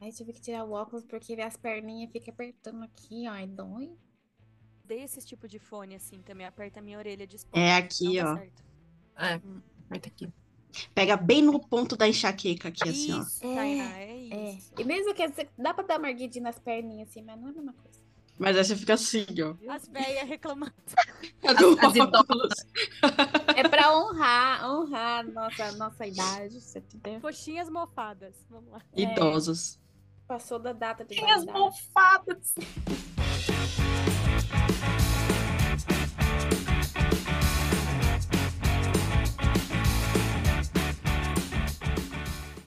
Aí tive que tirar o óculos porque as perninhas ficam apertando aqui, ó, e dói. Dei esse tipo de fone assim também, aperta a minha orelha de É aqui, ó. É, aperta aqui. Pega bem no ponto da enxaqueca aqui, assim, ó. Isso, Tainá, é É. isso. E mesmo que você- dá pra dar uma erguidinha nas perninhas assim, mas não é a mesma coisa. Mas aí você fica assim, ó. As velhas reclamando. Do as óculos. É pra honrar, honrar nossa, nossa idade, você entendeu? Coxinhas mofadas. Vamos lá. Idosos. Passou da data de Tem as validade. mofadas.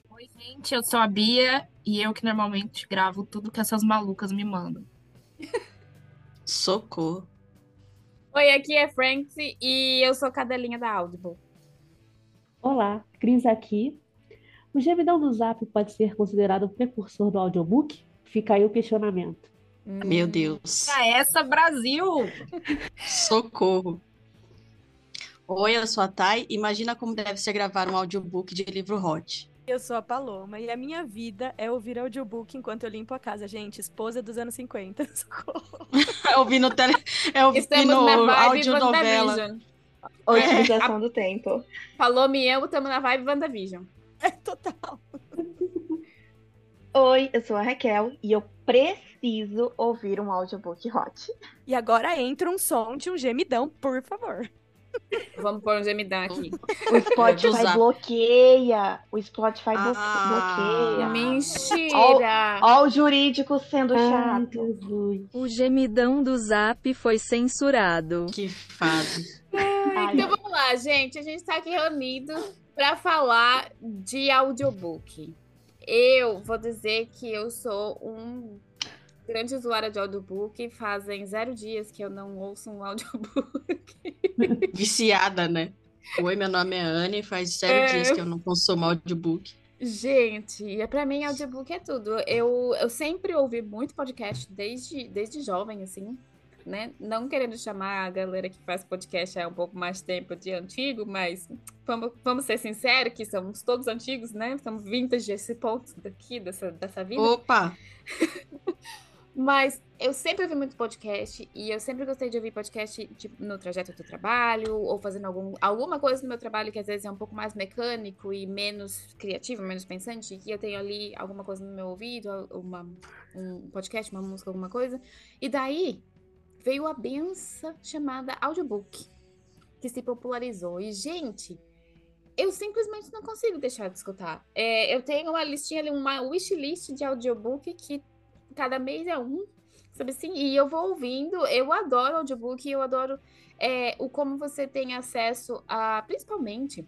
Oi, gente, eu sou a Bia e eu que normalmente gravo tudo que essas malucas me mandam. Socorro. Oi, aqui é Franks e eu sou cadelinha da Audible. Olá, Cris aqui. O gemidão do Zap pode ser considerado o precursor do audiobook? Fica aí o questionamento. Meu Deus. Pra essa, Brasil! Socorro. Oi, eu sou a Thay. Imagina como deve ser gravar um audiobook de livro hot. Eu sou a Paloma e a minha vida é ouvir audiobook enquanto eu limpo a casa. Gente, esposa dos anos 50. Socorro. É ouvindo, tele... é Estamos na vibe audionovela. WandaVision. Otimização do tempo. Falou e eu, estamos na vibe WandaVision. É total. Oi, eu sou a Raquel e eu preciso ouvir um audiobook hot. E agora entra um som de um gemidão, por favor. Vamos pôr um gemidão aqui. O Spotify bloqueia. O Spotify Ah. bloqueia. Mentira! Ó o jurídico sendo Ai, chato. Jesus. O gemidão do Zap foi censurado. Que fase. Ai, Então vamos lá, gente. A gente está aqui reunido para falar de audiobook. Eu vou dizer que eu sou um grande usuária de audiobook. Fazem zero dias que eu não ouço um audiobook. Viciada, né? Oi, meu nome é Anne. Faz zero É. dias que eu não consumo audiobook. Gente, é para mim audiobook é tudo. Eu, eu sempre ouvi muito podcast desde, desde jovem, assim, né? Não querendo chamar a galera que faz podcast há um pouco mais tempo de antigo, mas vamos, vamos ser sinceros que somos todos antigos, né? Somos vintage esse ponto daqui, dessa, dessa vida. Opa! Mas eu sempre ouvi muito podcast e eu sempre gostei de ouvir podcast tipo, no trajeto do trabalho ou fazendo algum, alguma coisa no meu trabalho que às vezes é um pouco mais mecânico e menos criativo, menos pensante, e eu tenho ali alguma coisa no meu ouvido, uma, um podcast, uma música, alguma coisa. E daí veio a benção chamada audiobook, que se popularizou. E, gente, eu simplesmente não consigo deixar de escutar. É, eu tenho uma listinha ali, uma wishlist de audiobook que cada mês é um, sabe assim? E eu vou ouvindo, eu adoro audiobook, eu adoro é, o como você tem acesso a, principalmente,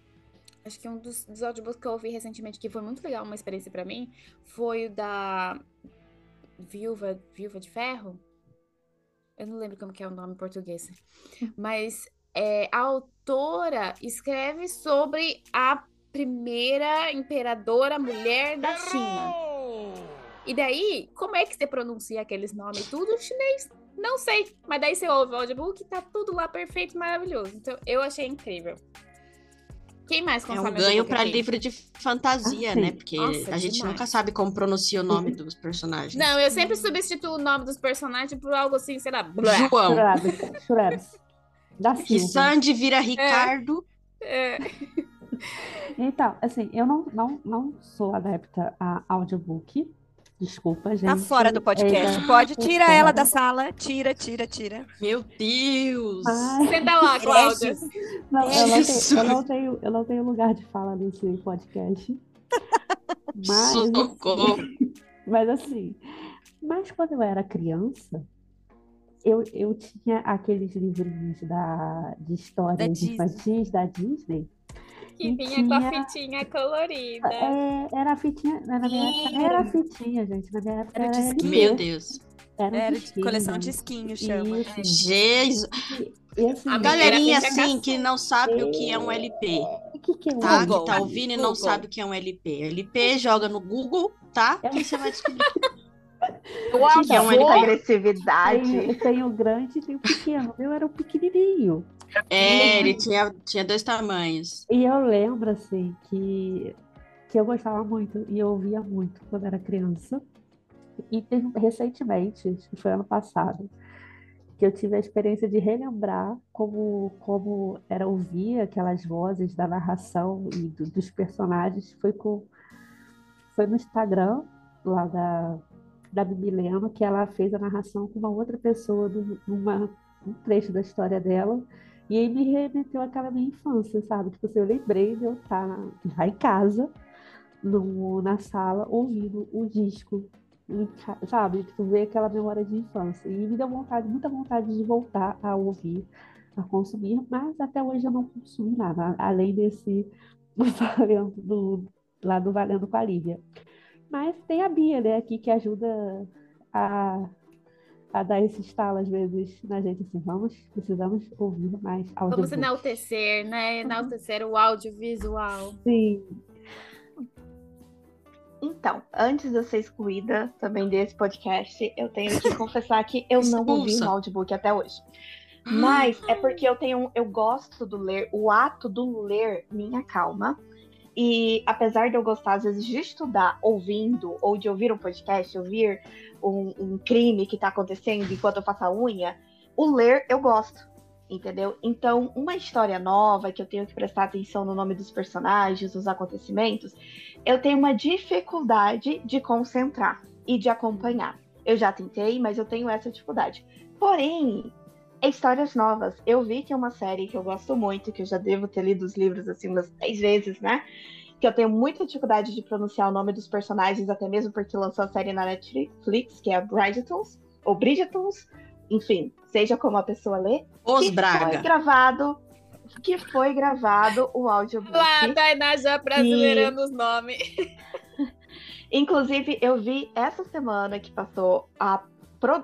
acho que um dos, dos audiobooks que eu ouvi recentemente, que foi muito legal, uma experiência pra mim, foi o da Viúva, Viúva de Ferro. Eu não lembro como que é o nome em português, mas é, a autora escreve sobre a primeira imperadora mulher da China. E daí, como é que você pronuncia aqueles nomes tudo em chinês? Não sei. Mas daí você ouve o audiobook e tá tudo lá perfeito, maravilhoso. Então, eu achei incrível. Quem mais É consome um ganho para livro de fantasia, Ah, né? Porque Nossa, a gente demais. nunca sabe como pronuncia o nome dos personagens. Não, eu sempre substituo o nome dos personagens por algo assim, sei lá. blá. João. Da Que. Sandy vira Ricardo. É, Então, assim, eu não, não, não sou adepta a audiobook. Desculpa, gente. Tá fora do podcast. É, Pode, tô tira ela da sala. Tira, tira, tira. Meu Deus! Ai, Senta lá, Cláudia. não, eu, não Isso. tenho, eu, não tenho, eu não tenho lugar de fala nesse podcast. Mas, Socorro! mas assim, mas quando eu era criança, eu, eu tinha aqueles livrinhos da, de Da histórias Disney. infantis da Disney. Que vinha com a tinha- fitinha colorida. É, era a fitinha, na minha época era a fitinha, gente. Na minha época Era era, disquinho. Meu Deus. Era, Era de coleção de esquinho, chama. Isso. Jesus. E assim, A galerinha assim que não sabe o que é um LP, o que, que é um tá? LP? Que tá ouvindo e não Google. sabe o que é um LP. LP, joga no Google, tá? É um- E você vai descobrir. O que é um LP? agressividade. Tem, tem o grande e tem o pequeno. O meu era o pequenininho. É, ele tinha, tinha dois tamanhos. E eu lembro, assim, que que eu gostava muito e eu ouvia muito quando era criança. E teve, recentemente, acho que foi ano passado, que eu tive a experiência de relembrar como, como era ouvir aquelas vozes da narração e do- dos personagens. Foi, com, foi no Instagram, lá da, da Bibi Leno, que ela fez a narração com uma outra pessoa, num- numa, um trecho da história dela. E aí me remeteu àquela minha infância, sabe? Tipo assim, eu lembrei de eu estar lá em casa, no, na sala, ouvindo o disco, ca- sabe? Tu vê aquela memória de infância. E me deu vontade, muita vontade de voltar a ouvir, a consumir, mas até hoje eu não consumi nada, além desse do do, lá do Valendo com a Lívia. Mas tem a Bia, né, aqui que ajuda a, a dar esse estalo às vezes na gente, assim, vamos, precisamos ouvir mais Vamos audiobook. enaltecer, né? Enaltecer o audiovisual. Sim, Então, antes de eu ser excluída também desse podcast, eu tenho que confessar que eu não ouvi um audiobook até hoje. Mas é porque eu tenho, eu gosto do ler, o ato do ler me acalma. E apesar de eu gostar, às vezes, de estudar ouvindo ou de ouvir um podcast, ouvir um, um crime que está acontecendo enquanto eu faço a unha, o ler eu gosto, entendeu? Então, uma história nova que eu tenho que prestar atenção no nome dos personagens, nos acontecimentos, eu tenho uma dificuldade de concentrar e de acompanhar. Eu já tentei, mas eu tenho essa dificuldade. Porém, é histórias novas. Eu vi que é uma série que eu gosto muito, que eu já devo ter lido os livros assim umas 10 vezes, né? Que eu tenho muita dificuldade de pronunciar o nome dos personagens, até mesmo porque lançou a série na Netflix, que é Bridgetons, ou Bridgetons, enfim, seja como a pessoa lê. Os que foi Braga. gravado, que foi gravado o audiobook. Lá, a Tainá já brasileirando os nomes. Inclusive, eu vi essa semana que passou a,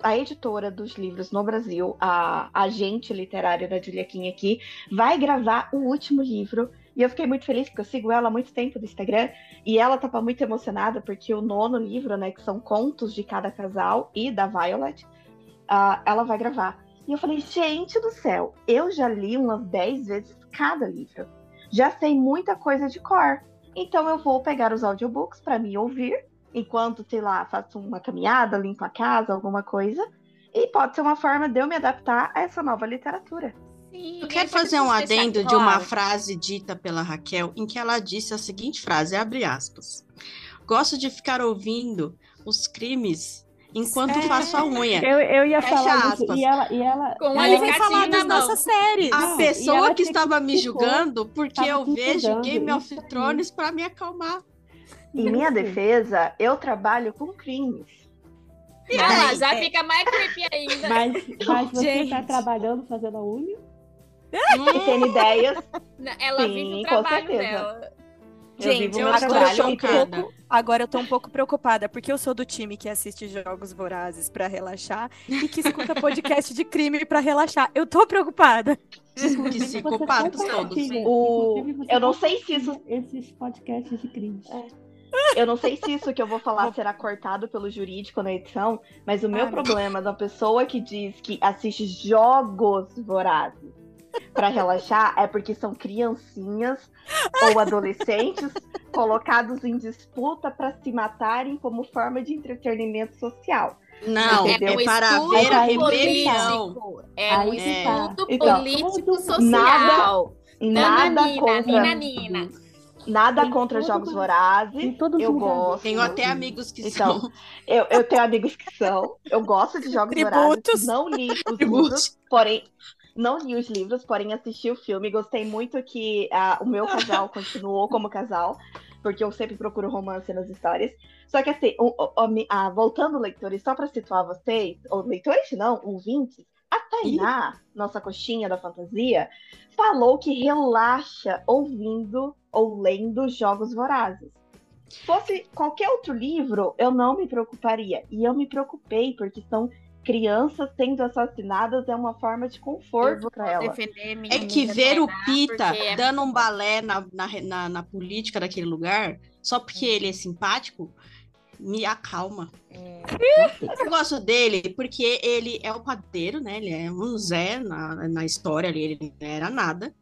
a editora dos livros no Brasil, a agente literária da Julia Kim aqui, vai gravar o último livro. E eu fiquei muito feliz, porque eu sigo ela há muito tempo no Instagram. E ela tava muito emocionada, porque o nono livro, né, que são contos de cada casal e da Violet, ah, ela vai gravar. E eu falei, gente do céu, eu já li umas 10 vezes cada livro. Já sei muita coisa de cor. Então eu vou pegar os audiobooks para me ouvir, enquanto, sei lá, faço uma caminhada, limpo a casa, alguma coisa. E pode ser uma forma de eu me adaptar a essa nova literatura. Sim, Eu e quero fazer um adendo de uma frase dita pela Raquel, em que ela disse a seguinte frase, abre aspas. Gosto de ficar ouvindo os crimes enquanto É. faço a unha. eu, eu ia Fecha falar aspas. isso. E ela, e ela, Com Ela alicatinho falar na das mão. nossas séries. A Não, e pessoa que estava me julgando porque eu vejo Game of. Thrones para me acalmar. Em minha defesa, eu trabalho com crimes. Ah lá, aí, já é- fica mais creepy ainda. Mas, mas você Gente. tá trabalhando fazendo a unha? Tendo ideias, Não, Ela Sim, vive o com trabalho certeza. dela. eu Gente, eu agora eu tô um pouco, agora eu tô um pouco preocupada, porque eu sou do time que assiste jogos vorazes pra relaxar e que escuta podcast de crime pra relaxar. Eu tô preocupada. Psicopatas Você todos. O- eu não sei se compartilha Esses podcasts de crimes. Eu não sei se isso que eu vou falar será cortado pelo jurídico na edição, mas o meu Ah, problema da pessoa que diz que assiste jogos vorazes para relaxar é porque são criancinhas ou adolescentes colocados em disputa para se matarem como forma de entretenimento social. Não, Entendeu? é para estudo ver a rebelião. político. É um que tá. estudo Então, político social. nada- Nada Nananina, contra, nada Tem contra jogos mundo- vorazes. Eu gosto. Tenho até amigos que Então, são. Eu, eu tenho amigos que são. Eu gosto de jogos vorazes. Tributos. Não li os livros, porém. Não li os livros, porém assisti o filme. Gostei muito que ah, o meu casal continuou como casal, porque eu sempre procuro romance nas histórias. Só que assim, o- o- mi- ah, voltando, leitores, só para situar vocês, ou leitores não, ouvintes, a Tainá, nossa coxinha da fantasia, falou que relaxa ouvindo ou lendo jogos vorazes. Fosse qualquer outro livro, eu não me preocuparia. E eu me preocupei, porque são crianças sendo assassinadas é uma forma de conforto para ela. É que ver o Pita é dando um balé na, na, na, na política daquele lugar, só porque ele é simpático, me acalma. Eu gosto dele porque ele é o padeiro, né? Ele é um Zé na, na história ali, ele não era nada.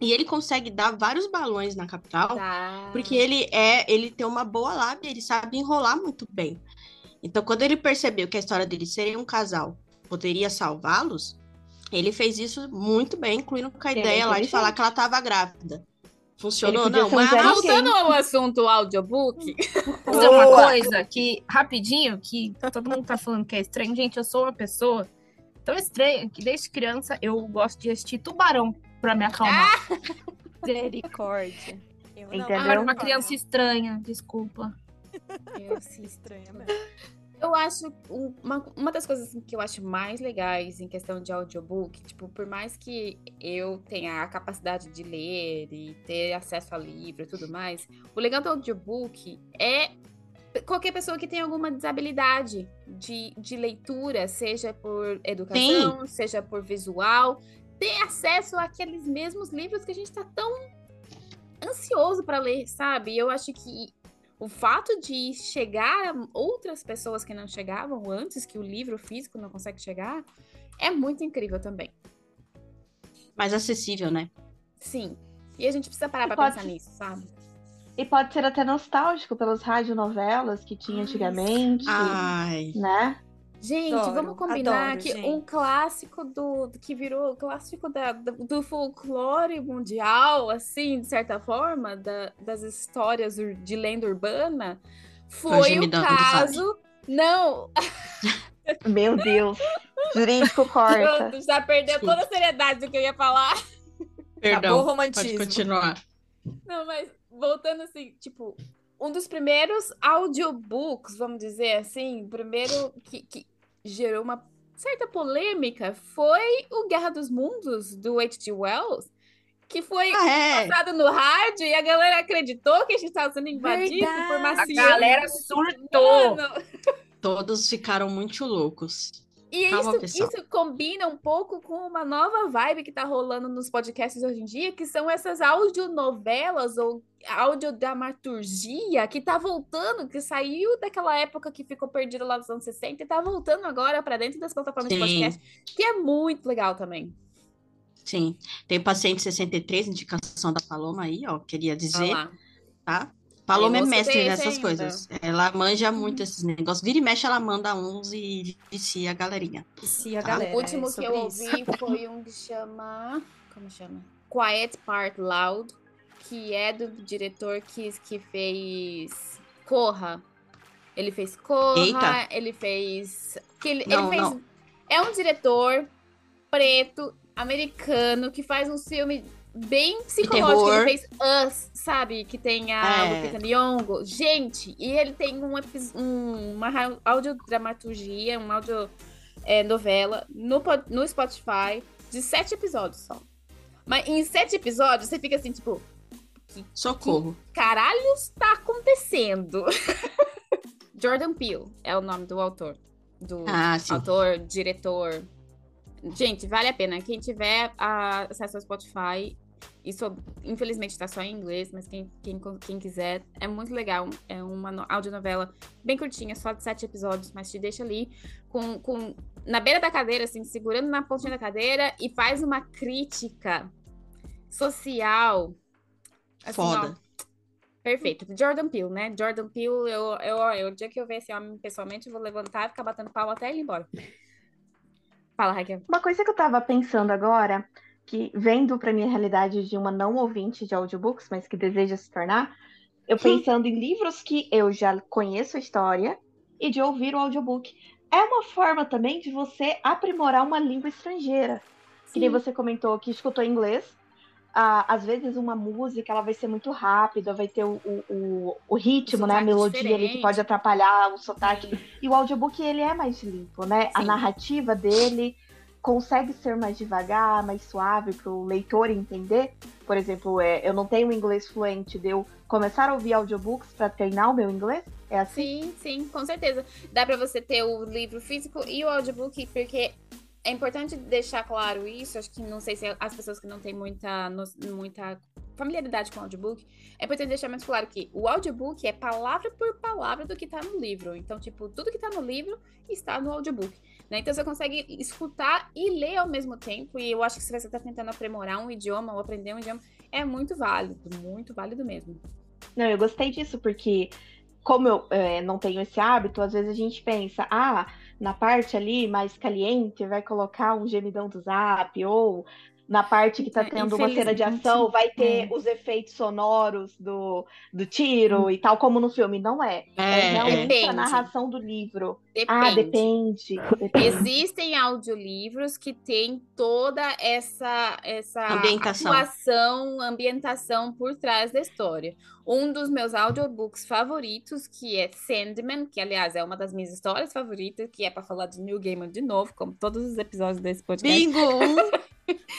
E ele consegue dar vários balões na capital, Tá. porque ele é, ele tem uma boa lábia, ele sabe enrolar muito bem. Então, quando ele percebeu que a história dele seria um casal poderia salvá-los, ele fez isso muito bem, incluindo com a Ele é ideia lá de falar que ela estava grávida. Funcionou, não? Mas. Voltando ao assunto audiobook, Fazer uma coisa que, rapidinho, que todo mundo tá falando que é estranho. Gente, eu sou uma pessoa tão estranha que desde criança eu gosto de assistir tubarão pra me acalmar. Misericórdia. Eu não- Entendeu? Eu era uma criança estranha, desculpa. Eu assisto. estranha mesmo. Eu acho um- uma, uma das coisas assim, que eu acho mais legais em questão de audiobook, tipo, por mais que eu tenha a capacidade de ler e ter acesso a livro e tudo mais, o legal do audiobook é qualquer pessoa que tem alguma desabilidade de, de leitura, seja por educação, seja por visual, ter acesso àqueles mesmos livros que a gente tá tão ansioso para ler, sabe? Eu acho que o fato de chegar a outras pessoas que não chegavam antes, que o livro físico não consegue chegar, é muito incrível também. mais acessível, né? Sim. E a gente precisa parar pra pode- pensar nisso, sabe? E pode ser até nostálgico pelas radionovelas que tinha antigamente, Ai, né? Gente, Adoro, vamos combinar adoro, que gente. um clássico do, que virou clássico da, do, folclore mundial, assim, de certa forma, da- das histórias de lenda urbana, foi o caso. Não, Meu Deus. Jurídico corta. pronto, já perdeu toda a seriedade do que eu ia falar. Acabou perdão. o Pode romantismo. continuar. Não, mas voltando assim, tipo, um dos primeiros audiobooks, vamos dizer assim, primeiro que, que gerou uma certa polêmica foi o Guerra dos Mundos, do H.G. Wells, que foi Ah, é. passado no rádio e a galera acreditou que a gente estava sendo invadido por A marcianos. galera surtou. Mano, Todos ficaram muito loucos. E Calma, isso, pessoal. isso combina um pouco com uma nova vibe que tá rolando nos podcasts hoje em dia, que são essas audionovelas ou audiodramaturgia que tá voltando, que saiu daquela época que ficou perdida lá nos anos 60 e tá voltando agora pra dentro das plataformas de Sim. podcast, que é muito legal também. Sim. Tem o paciente 63, indicação da Paloma aí, ó. Queria dizer, lá. tá? Paloma é mestre nessas ainda. coisas. Ela manja muito esses negócios. Vira e mexe, ela manda uns e vicia a galerinha. Se a Tá. galera, o último é que eu isso. ouvi foi um que chama. Como chama? Quiet Part Loud, que é do diretor que, que fez Corra. Ele fez Corra, Eita. ele fez. Que ele, Não, ele fez. não. É um diretor preto, americano, que faz um filme bem psicológico. terror. Ele fez Us, sabe? Que tem a É. Lupita Nyong'o. Gente, e ele tem um, um, uma ra- audiodramaturgia, uma audio é, novela no, no Spotify de sete episódios só. Mas em sete episódios você fica assim, tipo, Socorro. caralho está acontecendo? Jordan Peele é o nome do autor. Do Ah, autor, diretor. Gente, vale a pena. Quem tiver acesso ao Spotify, isso infelizmente está só em inglês, mas quem, quem, quem quiser, é muito legal. É uma no- audionovela bem curtinha, só de sete episódios, mas te deixa ali com, com na beira da cadeira, assim, segurando na pontinha da cadeira e faz uma crítica social. Assim, Foda. ó, Perfeito. Jordan Peele, né? Jordan Peele, eu, eu, eu, o dia que eu ver esse homem pessoalmente, eu vou levantar e ficar batendo palma até ele ir embora. Fala, Raquel. Uma coisa que eu tava pensando agora, que vendo pra minha realidade de uma não ouvinte de audiobooks, mas que deseja se tornar, eu pensando em livros que eu já conheço a história e de ouvir o audiobook. É uma forma também de você aprimorar uma língua estrangeira. Que nem você comentou que escutou inglês. Ah, às vezes uma música ela vai ser muito rápida, vai ter o, o, o, ritmo, O né? A melodia ali que pode atrapalhar o sotaque. E o audiobook ele é mais limpo, né? A Sim. narrativa dele consegue ser mais devagar, mais suave para o leitor entender. Por exemplo, é, eu não tenho inglês fluente, de eu começar a ouvir audiobooks para treinar o meu inglês. É assim? Sim, sim, com certeza. Dá pra você ter o livro físico e o audiobook, porque é importante deixar claro isso. Acho que não sei se as pessoas que não têm muita, muita familiaridade com o audiobook, é importante deixar mais claro que o audiobook é palavra por palavra do que tá no livro. Então, tipo, tudo que tá no livro está no audiobook. Né? Então você consegue escutar e ler ao mesmo tempo. E eu acho que se você está tentando aprimorar um idioma ou aprender um idioma, é muito válido, muito válido mesmo. Não, eu gostei disso, porque como eu é, não tenho esse hábito, às vezes a gente pensa, ah, na parte ali mais caliente vai colocar um gemidão do zap, ou na parte que tá É, tendo uma cena de ação, vai ter é. os efeitos sonoros do, do tiro e tal, como no filme. Não é. É, É, realmente Depende. a narração do livro. Depende. Ah, depende. depende. Existem audiolivros que têm toda essa, essa Ambientação. atuação, ambientação por trás da história. Um dos meus audiobooks favoritos, que é Sandman, que aliás é uma das minhas histórias favoritas, que é para falar de New Gaiman de novo, como todos os episódios desse podcast. Bingo!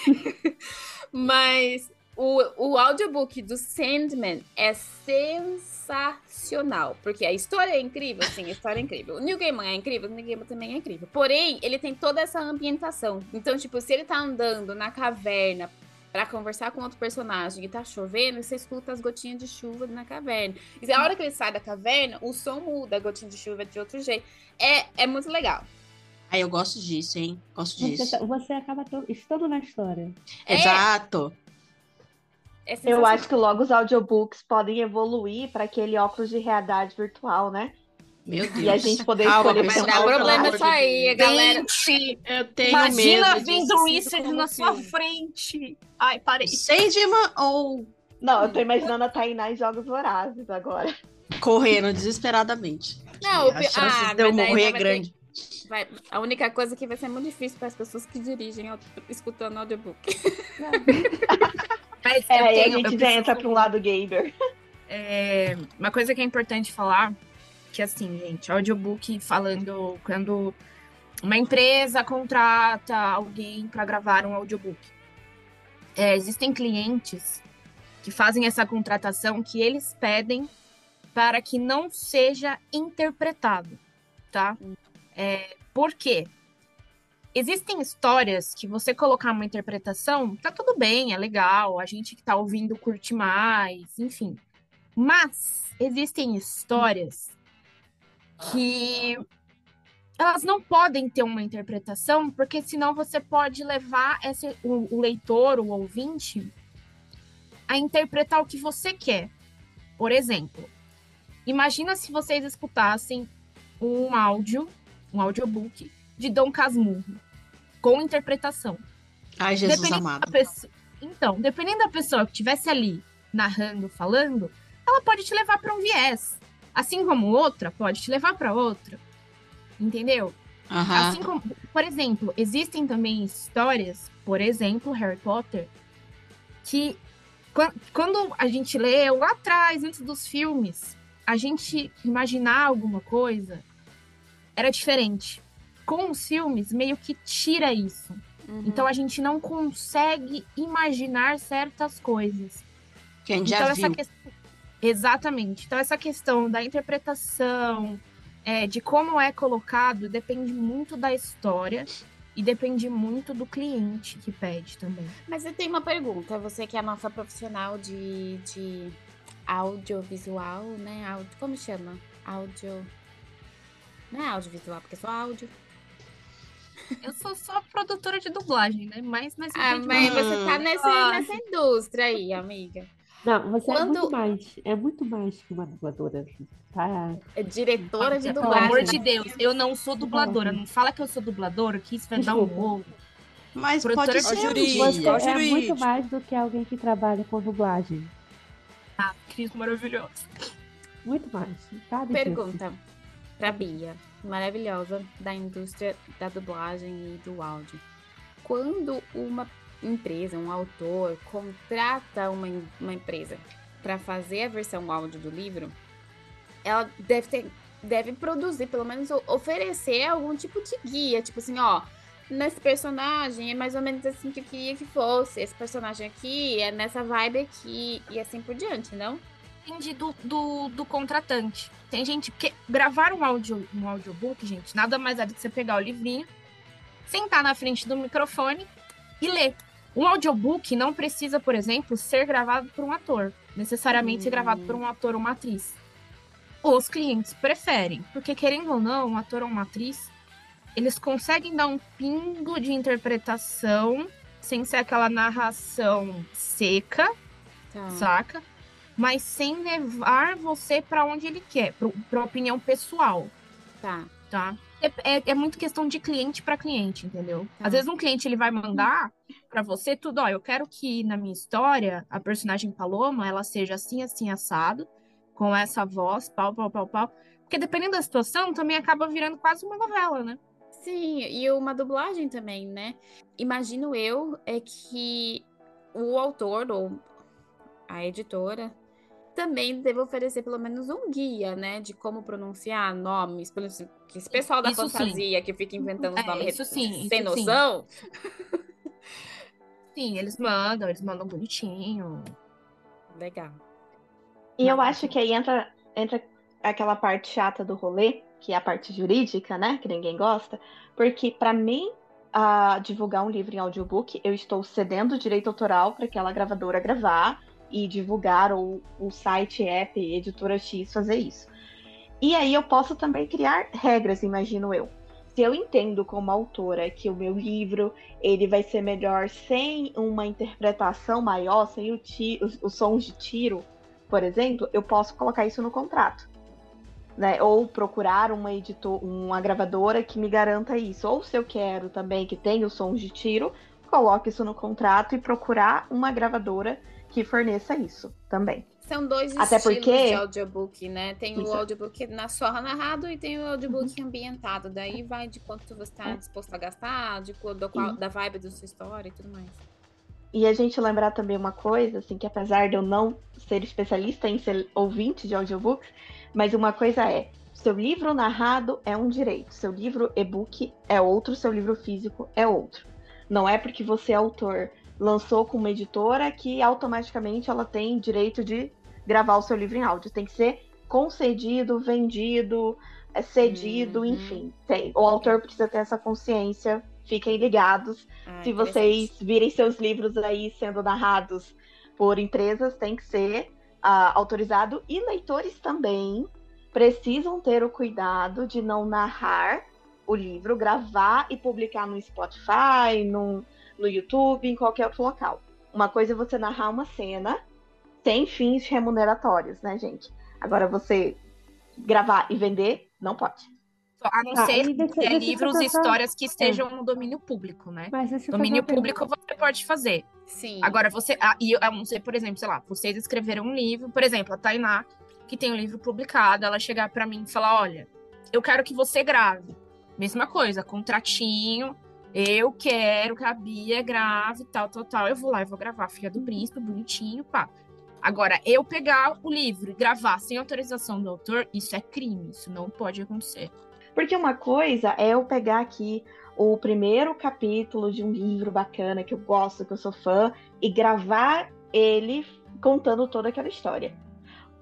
Mas o, o audiobook do Sandman é sensacional. Porque a história é incrível, sim, a história é incrível. O Neil Gaiman é incrível, o Neil Gaiman também é incrível. Porém, ele tem toda essa ambientação. Então, tipo, se ele tá andando na caverna pra conversar com outro personagem e tá chovendo, você escuta as gotinhas de chuva na caverna. E a hora que ele sai da caverna, o som muda, a gotinha de chuva é de outro jeito. É, é muito legal. Ah, eu gosto disso, hein? Gosto Você, disso. tá- você acaba to- estando na história. É. Exato. É Eu acho que logo os audiobooks podem evoluir para aquele óculos de realidade virtual, né? Meu Deus. E a gente poder Calma, escolher dar pelo problema isso aí, galera. Gente, Eu tenho imagina medo vindo isso na sua frente. Ai, parei. Sandman ou Não, eu tô imaginando a Tainá em Jogos Vorazes agora. correndo desesperadamente? Não, o a chance ah, de eu mas morrer é grande. Vai- a única coisa que vai ser muito difícil para as pessoas que dirigem escutando audiobook. Mas É, eu aí a tenho- gente já entra para um lado gamer. É, uma coisa que é importante falar, que assim, gente, audiobook falando quando uma empresa contrata alguém para gravar um audiobook. É, existem clientes que fazem essa contratação que eles pedem para que não seja interpretado, tá? É, por quê? Existem histórias que você colocar uma interpretação, tá tudo bem, é legal, a gente que tá ouvindo curte mais, enfim. Mas existem histórias que elas não podem ter uma interpretação, porque senão você pode levar esse, o, o leitor, o ouvinte, a interpretar o que você quer. Por exemplo, imagina se vocês escutassem um áudio, um audiobook de Dom Casmurro, com interpretação. Ai, Jesus Dependendo amado. pessoa- Então, dependendo da pessoa que estivesse ali narrando, falando, ela pode te levar para um viés. Assim como outra pode te levar para outra. Entendeu? Aham. Assim como, por exemplo, existem também histórias, por exemplo, Harry Potter, que quan- quando a gente leu lá atrás, antes dos filmes, a gente imaginar alguma coisa era diferente. Com os filmes, meio que tira isso. Uhum. Então a gente não consegue imaginar certas coisas. Quem já então essa viu. questão... Exatamente. Então essa questão da interpretação, é, de como é colocado, depende muito da história e depende muito do cliente que pede também. Mas eu tenho uma pergunta, você que é a nossa profissional de, de audiovisual, né? Como chama? Áudio. Não é audiovisual, porque é só áudio. Eu sou só produtora de dublagem, né? Mas, mas Ah, mas você tá nesse, Ah. nessa indústria aí, amiga. Não, você é Quando- muito mais. É muito mais que uma dubladora. Tá? É diretora de pelo dublagem. amor de Deus, eu não sou dubladora. Não fala que eu sou dubladora, que isso vai dar um rolo. Mas Produtora pode de ser jurídico. dia. Você é jurídico. muito mais do que alguém que trabalha com dublagem. Ah, que maravilhoso. Muito mais. Sabe disso. Pra Bia, maravilhosa, da indústria da dublagem e do áudio. Quando uma empresa, um autor, contrata uma, uma empresa para fazer a versão áudio do livro, ela deve ter, deve produzir, pelo menos oferecer algum tipo de guia, tipo assim, ó, nesse personagem é mais ou menos assim que eu queria que fosse, esse personagem aqui é nessa vibe aqui e assim por diante, não? Depende do, do, do contratante. Tem gente que gravar um, audio, um audiobook, gente, nada mais é do que você pegar o livrinho, sentar na frente do microfone e ler. Um audiobook não precisa, por exemplo, ser gravado por um ator. Necessariamente ser gravado por um ator ou uma atriz. Os clientes preferem, porque querendo ou não, um ator ou uma atriz, eles conseguem dar um pingo de interpretação sem ser aquela narração seca, Tá. saca? Mas sem levar você pra onde ele quer, pro, pra opinião pessoal, Tá. tá? É, é- é muito questão de cliente pra cliente, entendeu? Tá. Às vezes um cliente ele vai mandar pra você tudo, ó, eu quero que na minha história a personagem Paloma ela seja assim, assim, assado, com essa voz, pau, pau, pau, pau. Porque dependendo da situação, também acaba virando quase uma novela, né? Sim, e uma dublagem também, né? Imagino eu é que o autor ou a editora também deve oferecer pelo menos um guia, né? De como pronunciar nomes. Exemplo, que esse pessoal da Isso sim. fantasia que fica inventando os É, nomes isso sim, sem isso sim. noção. Sim, eles mandam, eles mandam bonitinho. Legal. E eu Mas- acho que aí entra, entra aquela parte chata do rolê, que é a parte jurídica, né? Que ninguém gosta. Porque para mim ah, divulgar um livro em audiobook, eu estou cedendo o direito autoral para aquela gravadora gravar e divulgar, ou o site, app, editora X fazer isso. E aí eu posso também criar regras, imagino eu. Se eu entendo como autora que o meu livro ele vai ser melhor sem uma interpretação maior, sem o ti- os, os sons de tiro, por exemplo, eu posso colocar isso no contrato. Né? Ou procurar uma editor, uma gravadora que me garanta isso. Ou se eu quero também que tenha os sons de tiro, coloque isso no contrato e procurar uma gravadora que forneça isso também. São dois Até estilos porque- de audiobook, né? Tem Isso. o audiobook na só narrado e tem o audiobook ambientado. Daí vai de quanto você está disposto a gastar, de qual, do qual- Uhum. da vibe da sua história e tudo mais. E a gente lembrar também uma coisa, assim, que apesar de eu não ser especialista em ser ouvinte de audiobooks, mas uma coisa é, seu livro narrado é um direito, seu livro e-book é outro, seu livro físico é outro. Não é porque você é autor, lançou com uma editora que automaticamente ela tem direito de gravar o seu livro em áudio. Tem que ser concedido, vendido, é, cedido, Uhum. enfim. Tem. O autor precisa ter essa consciência. Fiquem ligados. Ah, Se vocês virem seus livros aí sendo narrados por empresas, tem que ser ah, autorizado. E leitores também precisam ter o cuidado de não narrar o livro, gravar e publicar no Spotify, no, no YouTube, em qualquer outro local. Uma coisa é você narrar uma cena sem fins remuneratórios, né, gente? Agora você gravar e vender, não pode. A não Tá, ser e deixa- é eu livros só e histórias que estejam no domínio público, né? Eu Domínio público você pode fazer. Sim. Agora, você. ah, E a não ser, por exemplo, sei lá, vocês escreveram um livro, por exemplo, a Tainá, que tem um livro publicado, ela chegar pra mim e falar: olha, eu quero que você grave. Mesma coisa, contratinho. Eu quero que a Bia grave, tal, tal, tal. Eu vou lá e vou gravar Filha do Príncipe, bonitinho, pá. Agora, eu pegar o livro e gravar sem autorização do autor, isso é crime, isso não pode acontecer. Porque uma coisa é eu pegar aqui o primeiro capítulo de um livro bacana que eu gosto, que eu sou fã, e gravar ele contando toda aquela história.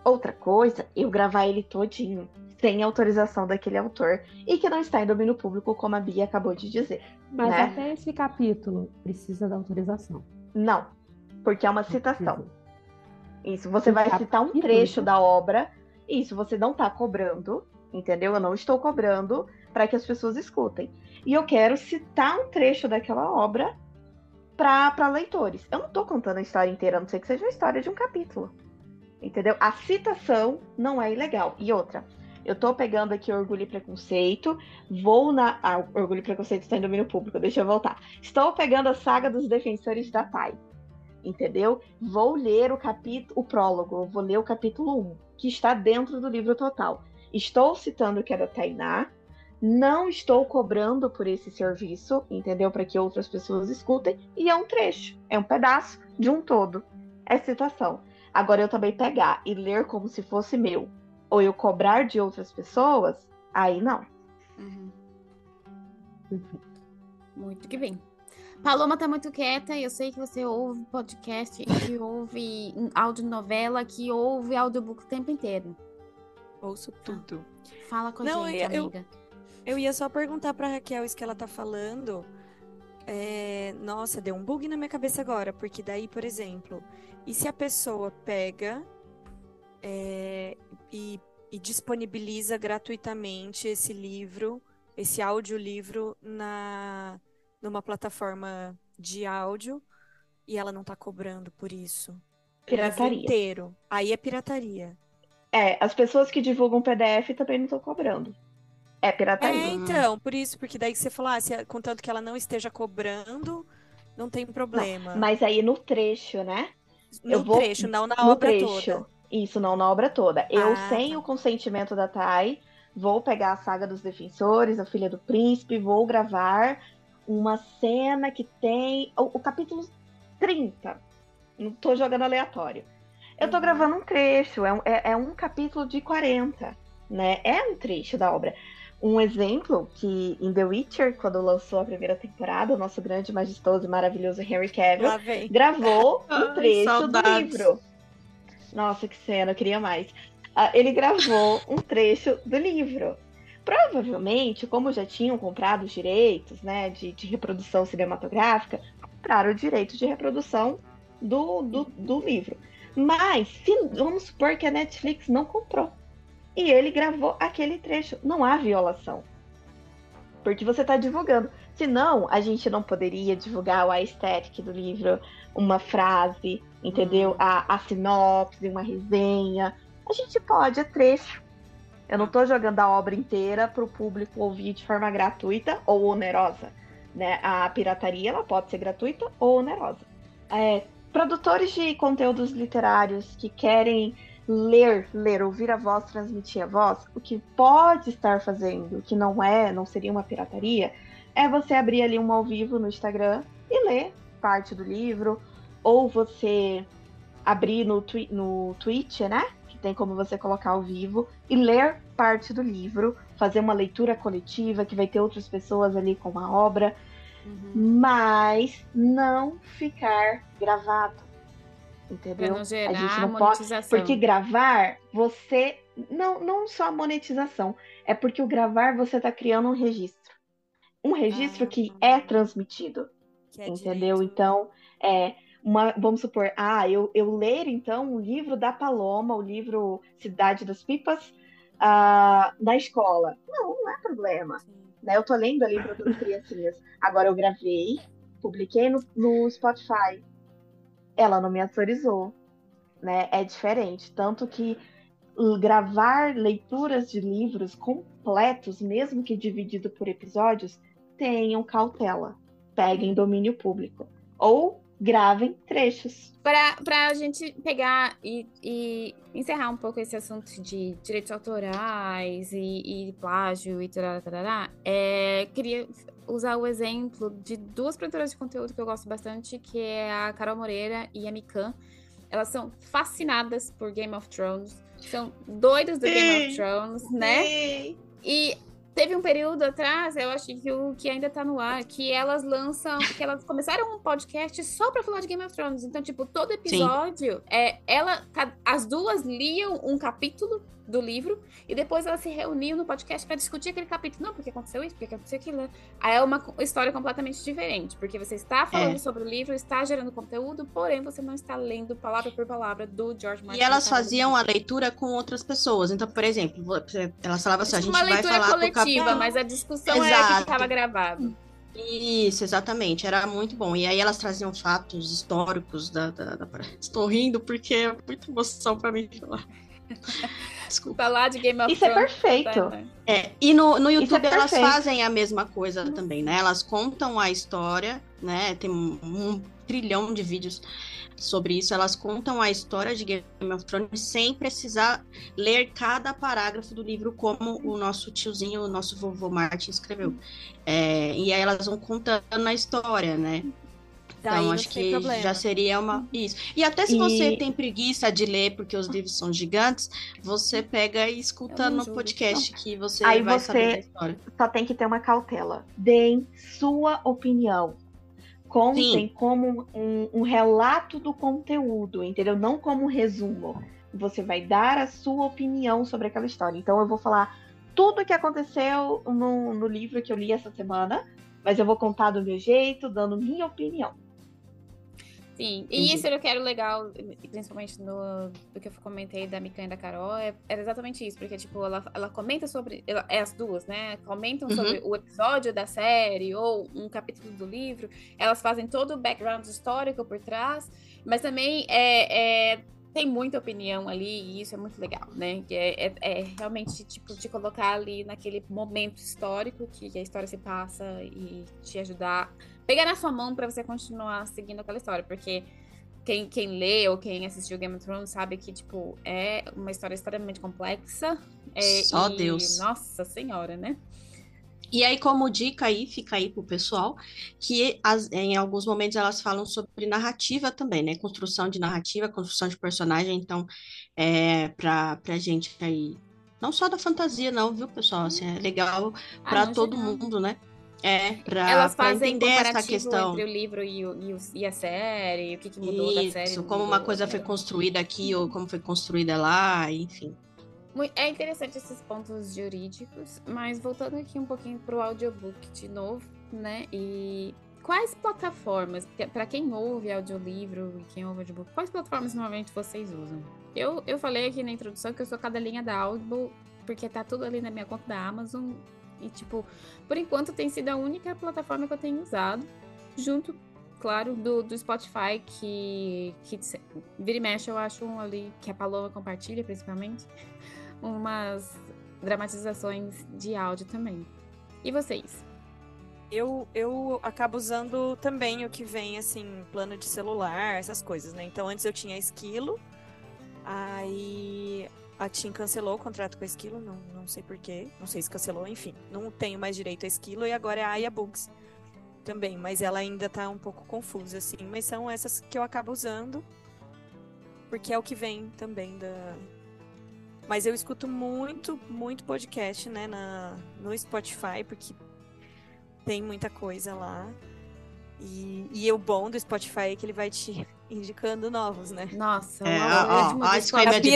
Outra coisa, eu gravar ele todinho, sem autorização daquele autor, e que não está em domínio público, como a Bia acabou de dizer. Mas né? até esse capítulo precisa da autorização. Não, porque é uma citação. Isso, você vai citar um trecho da obra. Isso, você não tá cobrando, entendeu? Eu não estou cobrando para que as pessoas escutem. E eu quero citar um trecho daquela obra para leitores. Eu não estou contando a história inteira, a não ser que seja a história de um capítulo. Entendeu? A citação não é ilegal. E outra, eu tô pegando aqui Orgulho e Preconceito, vou na. Ah, Orgulho e Preconceito está em domínio público, deixa eu voltar. Estou pegando a saga dos defensores da TAI entendeu? Vou ler o capítulo, o prólogo, vou ler o capítulo 1, que está dentro do livro total. Estou citando que é da Tainá, não estou cobrando por esse serviço, entendeu? Para que outras pessoas escutem, e é um trecho, é um pedaço de um todo. É citação. Agora eu também pegar e ler como se fosse meu, ou eu cobrar de outras pessoas, aí não. Uhum. Perfeito. Muito que bem. Paloma tá muito quieta eu sei que você ouve podcast, que ouve audionovela, que ouve audiobook o tempo inteiro. Ouço tudo. Fala com a Não, gente, eu- eu- amiga. Eu ia só perguntar pra Raquel isso que ela tá falando. É, nossa, deu um bug na minha cabeça agora, porque daí, por exemplo, e se a pessoa pega é, e, e disponibiliza gratuitamente esse livro, esse audiolivro na numa plataforma de áudio e ela não tá cobrando por isso. Pirataria. inteiro. Aí é pirataria. É, as pessoas que divulgam PDF também não estão cobrando. É É, pirataria. então, por isso, porque daí que você falou, ah, se, contanto que ela não esteja cobrando, não tem problema. Mas aí no trecho, né? no eu vou- trecho, não na no obra trecho. toda. Isso, não na obra toda. Eu, Ah, sem tá. o consentimento da Thay, vou pegar a saga dos defensores, a filha do príncipe, vou gravar uma cena que tem. O, o capítulo 30. Não tô jogando aleatório. Eu tô Uhum. gravando um trecho, é um, é- é um capítulo de 40, né? É um trecho da obra. Um exemplo que em The Witcher, quando lançou a primeira temporada, o nosso grande, majestoso e maravilhoso Henry Cavill gravou um Ai, trecho do saudades. livro. Nossa, que cena, eu queria mais. Ah, ele gravou um trecho do livro. Provavelmente, como já tinham comprado os direitos né, de, de reprodução cinematográfica, compraram o direito de reprodução do, do, do livro. Mas, se, vamos supor que a Netflix não comprou. E ele gravou aquele trecho. Não há violação. Porque você está divulgando. Senão, a gente não poderia divulgar o aesthetic do livro, uma frase, entendeu? A, a sinopse, uma resenha. A gente pode, é trecho. Eu não tô jogando a obra inteira para o público ouvir de forma gratuita ou onerosa. Né? A pirataria ela pode ser gratuita ou onerosa. É, produtores de conteúdos literários que querem ler, ler, ouvir a voz, transmitir a voz, o que pode estar fazendo, que não é, não seria uma pirataria, é você abrir ali um ao vivo no Instagram e ler parte do livro, ou você abrir no, twi no Twitch, né? Que tem como você colocar ao vivo e ler parte do livro, fazer uma leitura coletiva que vai ter outras pessoas ali com a obra, mas não ficar gravado. Pra Entendeu? não A gerar gente não pode monetização. porque gravar, você. Não, não só a monetização. É porque o gravar você tá criando um registro. Um registro Ah. que é transmitido. Que é entendeu? direito. Então, é. Uma, vamos supor, ah, eu, eu ler então o livro da Paloma, o livro Cidade das Pipas, ah, na escola. Não, não é problema. Né? Eu tô lendo ali para as criancinhas. Agora eu gravei, publiquei no, no Spotify. Ela não me autorizou. Né? É diferente. Tanto que uh, gravar leituras de livros completos, mesmo que dividido por episódios, tenham cautela. Peguem domínio público. Ou gravem trechos. Pra, pra gente pegar e, e encerrar um pouco esse assunto de direitos autorais e, e plágio e tarará, é, queria usar o exemplo de duas produtoras de conteúdo que eu gosto bastante, que é a Carol Moreira e a Mikan. Elas são fascinadas por Game of Thrones, são doidas do Game of Sim. Thrones, né? E teve um período atrás, eu acho que o que ainda tá no ar, que elas lançam, que elas começaram um podcast só pra falar de Game of Thrones. Então, tipo, todo episódio, é, ela, ca- as duas liam um capítulo do livro e depois elas se reuniam no podcast pra discutir aquele capítulo. Não, porque aconteceu isso, porque aconteceu aquilo. né? Aí é uma história completamente diferente, porque você está falando É. sobre o livro, está gerando conteúdo, porém você não está lendo palavra por palavra do George Martin. E elas faziam a leitura com outras pessoas. Então, por exemplo, elas falavam assim: a Tipo gente uma vai leitura falar coletiva, mas a discussão era que Exato. estava gravado. Isso, exatamente. Era muito bom. E aí elas traziam fatos históricos da. da- da- Estou rindo porque é muita emoção pra mim falar. Desculpa. Falar de Game of Isso é Thrones. perfeito. né? É, e no, no é YouTube elas perfeito. fazem a mesma coisa também, né? Elas contam a história, né? Tem um, um trilhão de vídeos sobre isso. Elas contam a história de Game of Thrones sem precisar ler cada parágrafo do livro, como o nosso tiozinho, o nosso vovô Martin escreveu. É, e aí elas vão contando a história, né? Daí Então, acho que problema. já seria uma. Isso. E até se E- você tem preguiça de ler, porque os livros são gigantes, você pega e escuta no podcast que você Aí vai você- saber da história. Só tem que ter uma cautela. Deem sua opinião. Contem Sim. como um, um relato do conteúdo, entendeu? Não como um resumo. Você vai dar a sua opinião sobre aquela história. Então eu vou falar tudo o que aconteceu no, no livro que eu li essa semana, Mas eu vou contar do meu jeito, dando minha opinião. Sim, e isso eu quero legal, principalmente no do que eu comentei da Mikan e da Carol, é, era exatamente isso, porque, tipo, ela, ela comenta sobre. Ela, é as duas, né? Comentam Uhum. sobre o episódio da série ou um capítulo do livro. Elas fazem todo o background histórico por trás, mas também é, é- tem muita opinião ali, e isso é muito legal, né? Que é, é, é realmente, tipo, te colocar ali naquele momento histórico que a história se passa e te ajudar pegar na sua mão pra você continuar seguindo aquela história, porque quem, quem lê ou quem assistiu Game of Thrones sabe que, tipo, é uma história extremamente complexa. É, Só e- Deus. Nossa senhora, né? E aí, como dica aí, fica aí pro pessoal, que as- em alguns momentos elas falam sobre narrativa também, né? Construção de narrativa, construção de personagem, então, é, pra, pra gente aí, não só da fantasia, não, viu, pessoal? Assim, é legal Ah, pra no todo mundo, né? É, pra, Elas pra fazem entender essa questão. entre o livro e, o- e, o- e a série, o que, que mudou da série. Isso, como uma coisa né? foi construída aqui ou como foi construída lá, enfim. É interessante esses pontos jurídicos, mas voltando aqui um pouquinho pro audiobook de novo, né? E quais plataformas, para quem ouve audiolivro e quem ouve audiobook, quais plataformas normalmente vocês usam? Eu, eu falei aqui na introdução que eu sou cadelinha da Audible, porque tá tudo ali na minha conta da Amazon. E, tipo, por enquanto tem sido a única plataforma que eu tenho usado, junto, claro, do, do Spotify, que, que vira e mexe eu acho um ali, que a Paloma compartilha principalmente, umas dramatizações de áudio também. E vocês? Eu, eu acabo usando também o que vem, assim, plano de celular, essas coisas, né? Então, antes eu tinha Esquilo, aí a TIM cancelou o contrato com a Esquilo, não, não sei porquê, não sei se cancelou, enfim. Não tenho mais direito a Esquilo e agora é a Aya Books também, mas ela ainda tá um pouco confusa, assim. Mas são essas que eu acabo usando, porque é o que vem também da... Mas eu escuto muito, muito podcast, né, na, no Spotify, porque tem muita coisa lá. E, e o bom do Spotify é que ele vai te indicando novos, né? Nossa, É, o ó, ó, do a Spotify- de pirâmide.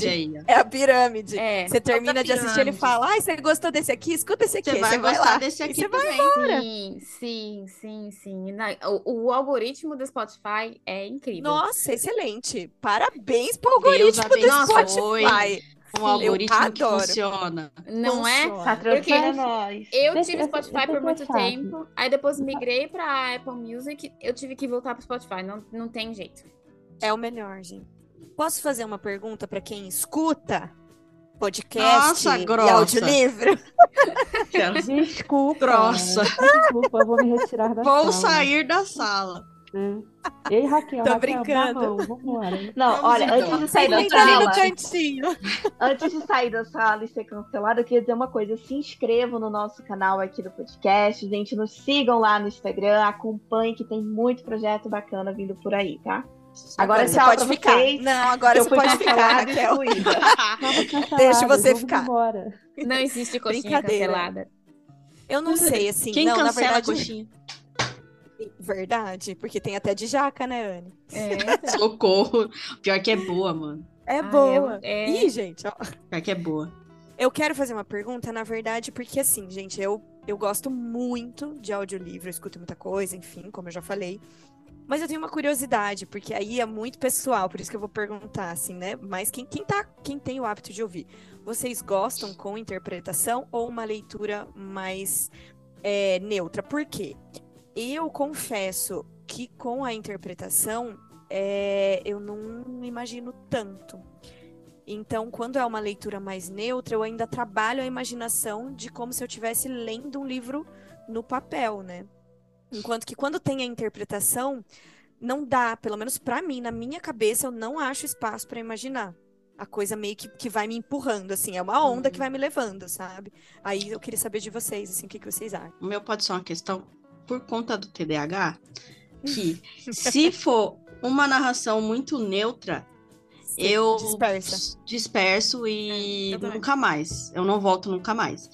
pirâmide aí, ó. É a pirâmide. É. Você termina de assistir, ele fala: Ai, você gostou desse aqui? Escuta esse aqui. Você vai você vai gostar lá. desse E aqui você vai Sim, também. sim, sim, sim. Na- o, o algoritmo do Spotify é incrível. Nossa, excelente. Parabéns pro Deus algoritmo do abençoe. Spotify. Um algoritmo que funciona. Não é? Funciona. Patrocina nós. Eu tive Spotify por muito tempo, aí depois migrei pra Apple Music, eu tive que voltar pro Spotify, não, não tem jeito. É o melhor, gente. Posso fazer uma pergunta pra quem escuta podcast Nossa, e grossa. audiolivro? Desculpa. Grossa. Desculpa, eu vou me retirar da Vou sala. sair da sala. Né? Ei, Raquel, Tô Raquel, brincando. vambora. Não, Vamos olha, então. antes de sair da sala, cantinho. antes de sair da sala e ser cancelada, eu queria dizer uma coisa. Se inscrevam no nosso canal aqui do podcast, gente. Nos sigam lá no Instagram, acompanhem que tem muito projeto bacana vindo por aí, tá? Agora você tchau pode ficar. vocês. Não, agora eu você pode ficar, Raquel. Deixa você ficar. embora. Não existe coxinha Brincadeira. cancelada. Eu não sei, assim. Quem não, na cancela verdade, a coxinha? Verdade, porque tem até de jaca, né, Anne? É, Socorro. Pior que é boa, mano. É Ah, boa. é- é. Ih, gente, ó. Pior que é boa. Eu quero fazer uma pergunta, na verdade, porque assim, gente, eu, eu gosto muito de audiolivro, eu escuto muita coisa, enfim, como eu já falei. Mas eu tenho uma curiosidade, porque aí é muito pessoal, por isso que eu vou perguntar, assim, né? Mas quem, quem, tá, quem tem o hábito de ouvir, vocês gostam com interpretação ou uma leitura mais é, neutra? Por quê? Eu confesso que com a interpretação é, eu não imagino tanto. Então, quando é uma leitura mais neutra, eu ainda trabalho a imaginação de como se eu estivesse lendo um livro no papel, né? Enquanto que quando tem a interpretação, não dá, pelo menos pra mim, na minha cabeça, eu não acho espaço pra imaginar. A coisa meio que, que vai me empurrando, assim, é uma onda que vai me levando, sabe? Aí eu queria saber de vocês, assim, o que, que vocês acham? O meu pode ser uma questão por conta do TDAH, que se for uma narração muito neutra, Você eu Dispersa. disperso e É, nunca mais. Eu não volto nunca mais.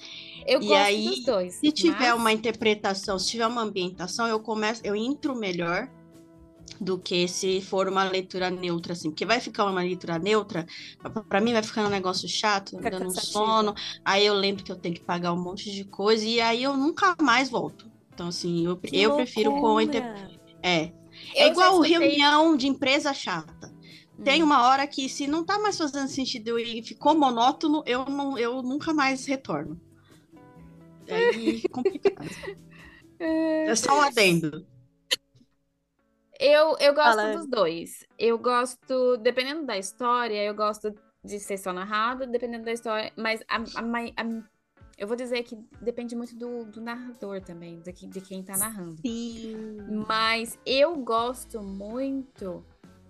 Eu E gosto aí, dois. Se tiver mas- uma interpretação, se tiver uma ambientação, eu começo, eu entro melhor do que se for uma leitura neutra, assim. Porque vai ficar uma leitura neutra, pra- pra mim vai ficar um negócio chato, Fica dando um sono. Aí eu lembro que eu tenho que pagar um monte de coisa e aí eu nunca mais volto. Então, assim, eu, Que eu prefiro com a inter... loucura. É. Eu É igual reunião de empresa chata. Tem Hum. uma hora que, se não tá mais fazendo sentido e ficou monótono, eu, não, eu nunca mais retorno. Aí é complicado. É só um adendo. Eu, eu gosto Fala. dos dois. Eu gosto, dependendo da história, eu gosto de ser só narrado, dependendo da história. Mas a, a a- eu vou dizer que depende muito do, do narrador também, de, de quem tá narrando. Sim. Mas eu gosto muito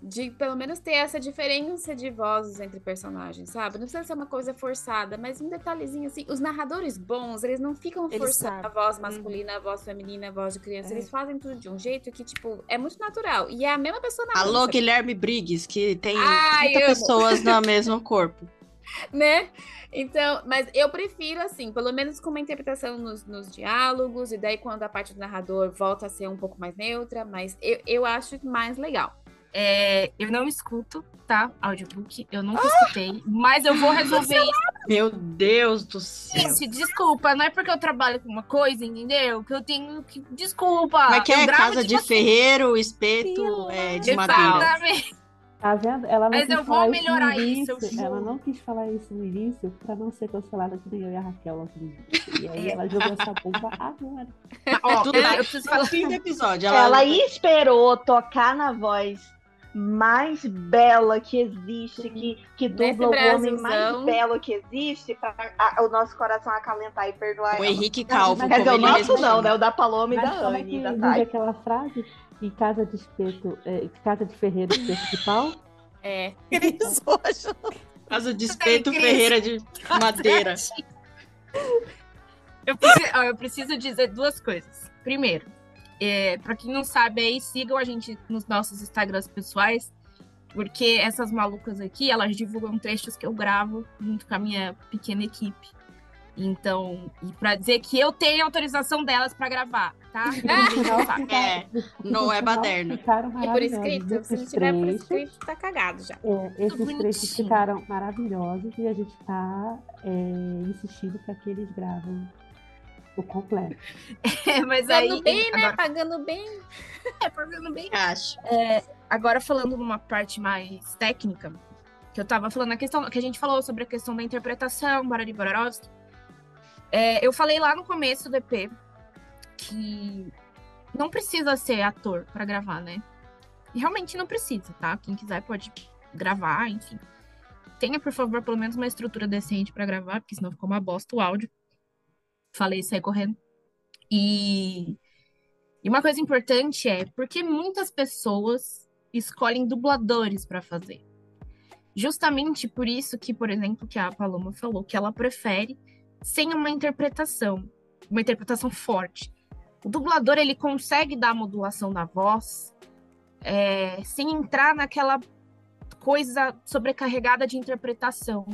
de pelo menos ter essa diferença de vozes entre personagens, sabe? Não precisa ser uma coisa forçada, mas um detalhezinho assim. Os narradores bons, eles não ficam Eles forçando a voz masculina, a voz feminina, a voz de criança. É. Eles fazem tudo de um jeito que, tipo, é muito natural. E é a mesma pessoa narrando. Alô, sabe? Guilherme Briggs, que tem Ai, 30 amo. pessoas no mesmo corpo. né? Então, mas eu prefiro, assim, pelo menos com uma interpretação nos, nos diálogos, e daí quando a parte do narrador volta a ser um pouco mais neutra, mas eu, eu acho mais legal. É, eu não escuto, tá? Audiobook. Eu nunca escutei. Mas eu vou resolver isso. Meu Deus do céu. Gente, desculpa, não é porque eu trabalho com uma coisa, entendeu? Que eu tenho que. Desculpa. Mas que é casa de você. ferreiro, espeto Pelo é, de de madeira. Exatamente. Tá vendo? Ela não Mas quis eu vou falar melhorar isso, eu início. Ela não quis falar isso no início pra não ser cancelada que nem eu e a Raquel lá no início. E aí ela jogou essa bomba agora. Mas, ó, Tudo bem. eu preciso No falar. fim do episódio. Ela esperou tocar na voz mais bela que existe, que, que dubla o homem mais belo que existe, para o nosso coração acalentar e perdoar O ela. Henrique Calvo. Mas Quer dizer, o nosso mesmo não, né? O da Paloma e Mas da como é Anne, que da aquela frase? Em casa de espeto, é, casa de ferreiro, espeto de pau? É. Cris hoje. Casa de espeto Cris. Ferreira de madeira. Eu preciso, ó, eu preciso dizer duas coisas. Primeiro, é, para quem não sabe aí, sigam a gente nos nossos Instagrams pessoais, porque essas malucas aqui, elas divulgam trechos que eu gravo junto com a minha pequena equipe. Então, e pra dizer que eu tenho autorização delas pra gravar, tá? Tá. fica- É, não é baderno. E por escrito, se não Esses tiver por trechos, escrito, tá cagado já. é, esses trechos ficaram maravilhosos e a gente tá é, insistindo para que eles gravem o completo. Mas aí. Pagando bem, né? Agora, Pagando bem. é, pagando bem. Acho. Agora falando numa parte mais técnica, que eu tava falando a questão que a gente falou sobre a questão da interpretação, Barari Borarovski. É, eu falei lá no começo do EP que não precisa ser ator pra gravar, né? E realmente não precisa, tá? Quem quiser pode gravar, enfim. Tenha, por favor, pelo menos uma estrutura decente pra gravar, porque senão ficou uma bosta o áudio. Falei isso aí correndo. E, e uma coisa importante é porque muitas pessoas escolhem dubladores pra fazer. Justamente por isso que, por exemplo, que a Paloma falou que ela prefere sem uma interpretação, uma interpretação forte. O dublador ele consegue dar a modulação da voz é, sem entrar naquela coisa sobrecarregada de interpretação.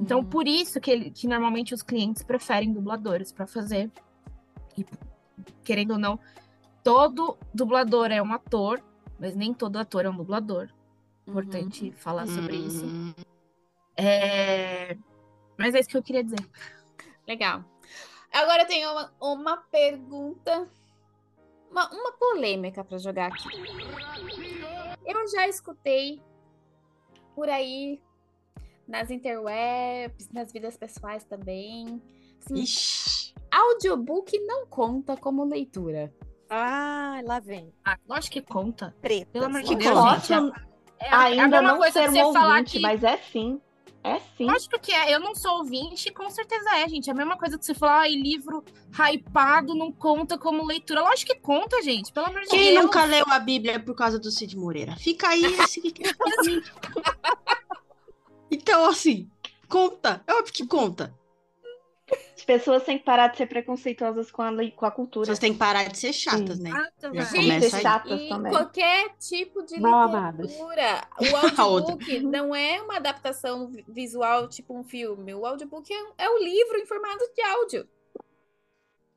Então, por isso que, ele- que normalmente os clientes preferem dubladores para fazer. E, querendo ou não, todo dublador é um ator, mas nem todo ator é um dublador. Importante falar sobre isso. Hum, É, Mas é isso que eu queria dizer. Legal. Agora eu tenho uma, uma pergunta, uma, uma polêmica para jogar aqui. Eu já escutei por aí nas interwebs, nas vidas pessoais também. Assim, Ixi. audiobook não conta como leitura. Ah, lá vem. Ah, lógico que conta. Treta. Pelo amor de Que Deus. Posso É a- é a ainda mesma não coisa ser um ouvinte, que mas é sim. É sim. Lógico que é, eu não sou ouvinte, com certeza é, gente. É a mesma coisa que você falar, ai, livro hypado não conta como leitura. Lógico que conta, gente, pelo amor de Quem Deus. nunca leu a Bíblia por causa do Cid Moreira? Fica aí esse. Então, assim, conta. É óbvio que conta. As pessoas têm que parar de ser preconceituosas com a, com a cultura. Vocês têm que parar de ser chatas, Sim. né? Já bem. Gente, começa aí. chatas E também. qualquer tipo de Mal amadas. literatura. O A outra. audiobook não é uma adaptação vi- visual, tipo um filme. O audiobook é, é o livro em formato de áudio.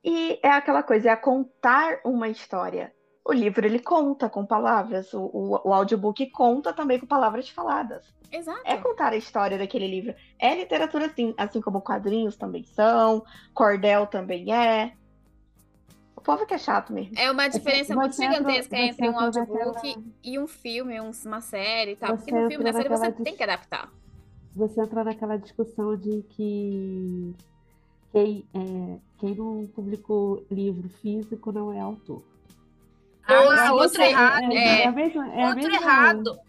E é aquela coisa, é contar uma história. O livro, ele conta com palavras. O, o, o audiobook conta também com palavras faladas. Exato. É contar a história daquele livro. É literatura, sim. Assim como quadrinhos também são. Cordel também é. O povo que é chato mesmo. É uma diferença muito você gigantesca você entre um audiobook naquela- e um filme, um- uma série e tal. Você Porque no filme, na série, você naquela tem que adaptar. Você entra naquela discussão de que quem, é, quem não publicou livro físico não é autor. Ou Ah, se outro você- errado. É, é, é a mesma, é a Outro mesma, errado.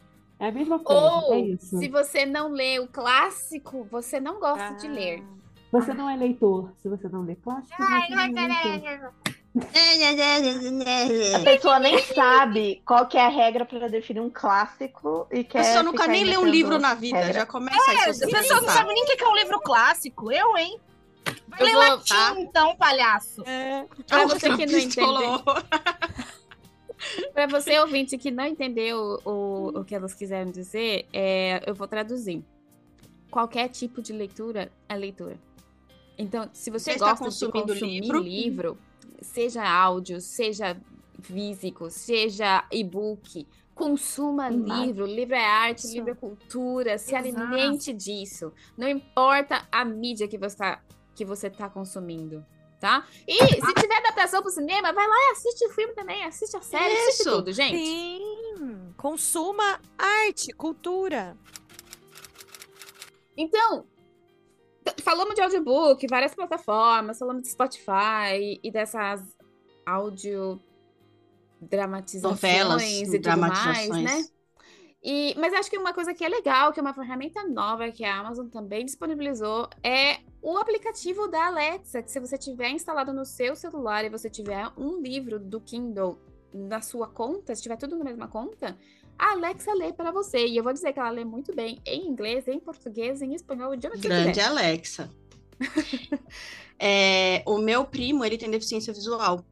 É a mesma coisa, Ou é isso. se você não lê o clássico, você não gosta Ah. de ler. Você não é leitor. Se você não lê clássico, você não é leitor. A pessoa nem sabe qual que é a regra para definir um clássico e A quer pessoa nunca nem lê um livro na vida, regra. já começa. É, se a você pessoa não sabe nem o que é um livro clássico. Eu, hein? Vai Eu ler vou- latim, tá? então, palhaço. É. Pra Ah, você que não pistolou. Pra você, ouvinte, que não entendeu o, o que elas quiseram dizer, é, eu vou traduzir. Qualquer tipo de leitura é leitura. Então, se você, Você gosta de consumir livro? livro, seja áudio, seja físico, seja e-book, consuma Imagem. livro. Livro é arte, Isso. livro é cultura. Se Exato. alimente disso. Não importa a mídia que você está que você tá consumindo. Tá? E se tiver adaptação pro cinema, vai lá e assiste o filme também, assiste a série, assiste Isso. tudo, gente. Sim. Consuma arte, cultura. Então, falamos de audiobook, várias plataformas, falamos de Spotify e dessas áudio dramatizações Novelas, e tudo dramatizações. mais, né? E, mas acho que uma coisa que é legal, que é uma ferramenta nova que a Amazon também disponibilizou, é o aplicativo da Alexa, que se você tiver instalado no seu celular e você tiver um livro do Kindle na sua conta, se tiver tudo na mesma conta, a Alexa lê para você. E eu vou dizer que ela lê muito bem em inglês, em português, em espanhol, idioma que Grande quiser. Alexa. É, o meu primo, ele tem deficiência visual,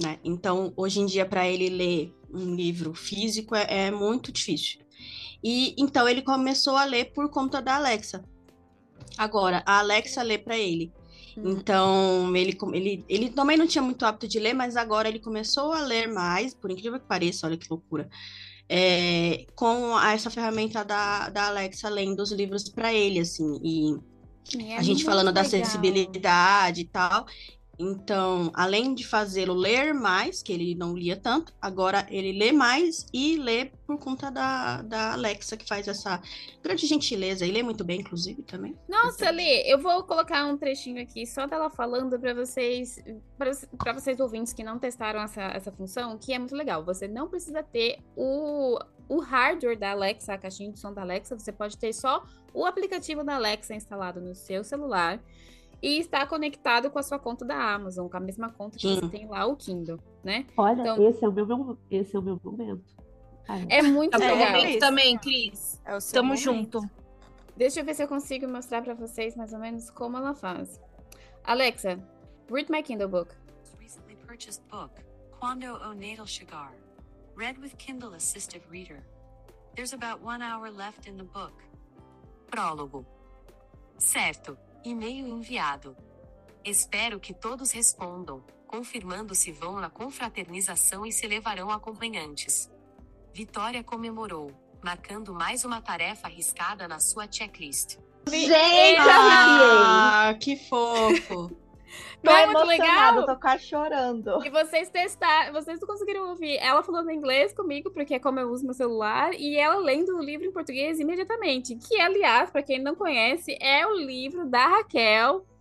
né? Então, hoje em dia, para ele ler um livro físico é, é muito difícil. E então ele começou a ler por conta da Alexa. Agora, a Alexa lê para ele. Uhum. Então, ele, ele, ele também não tinha muito hábito de ler, mas agora ele começou a ler mais, por incrível que pareça, olha que loucura. é, com essa ferramenta da, da Alexa lendo os livros para ele, assim. E é a gente falando da legal. acessibilidade e tal. Então, além de fazê-lo ler mais, que ele não lia tanto, agora ele lê mais e lê por conta da, da Alexa, que faz essa grande gentileza. E lê muito bem, inclusive, também. Nossa, Lê, eu vou colocar um trechinho aqui só dela falando para vocês, para vocês ouvintes que não testaram essa, essa função, que é muito legal. Você não precisa ter o, o hardware da Alexa, a caixinha de som da Alexa, você pode ter só o aplicativo da Alexa instalado no seu celular e estar conectado com a sua conta da Amazon, com a mesma conta que Sim. você tem lá o Kindle, né? Olha, Então- esse, é o meu, esse é o meu momento. Ai, É muito Tá bom, legal. É, momento isso. também, Cris. É o seu Tamo momento. junto. Deixa eu ver se eu consigo mostrar para vocês mais ou menos como ela faz. Alexa, read my Kindle book. recently purchased book, Quando o Natal Shigar. Read with Kindle Assistive Reader. There's about one hour left in the book. Prólogo. Certo. E-mail enviado. Espero que todos respondam, confirmando se vão na confraternização e se levarão acompanhantes. Vitória comemorou, marcando mais uma tarefa arriscada na sua checklist. Gente, arrepiei. Ah, que fofo! Tô Não é muito legal? tô quase chorando. E vocês testaram, vocês não conseguiram ouvir ela falando inglês comigo, porque é como eu uso meu celular, e ela lendo o livro em português imediatamente. Que, aliás, para quem não conhece, é o livro da Raquel.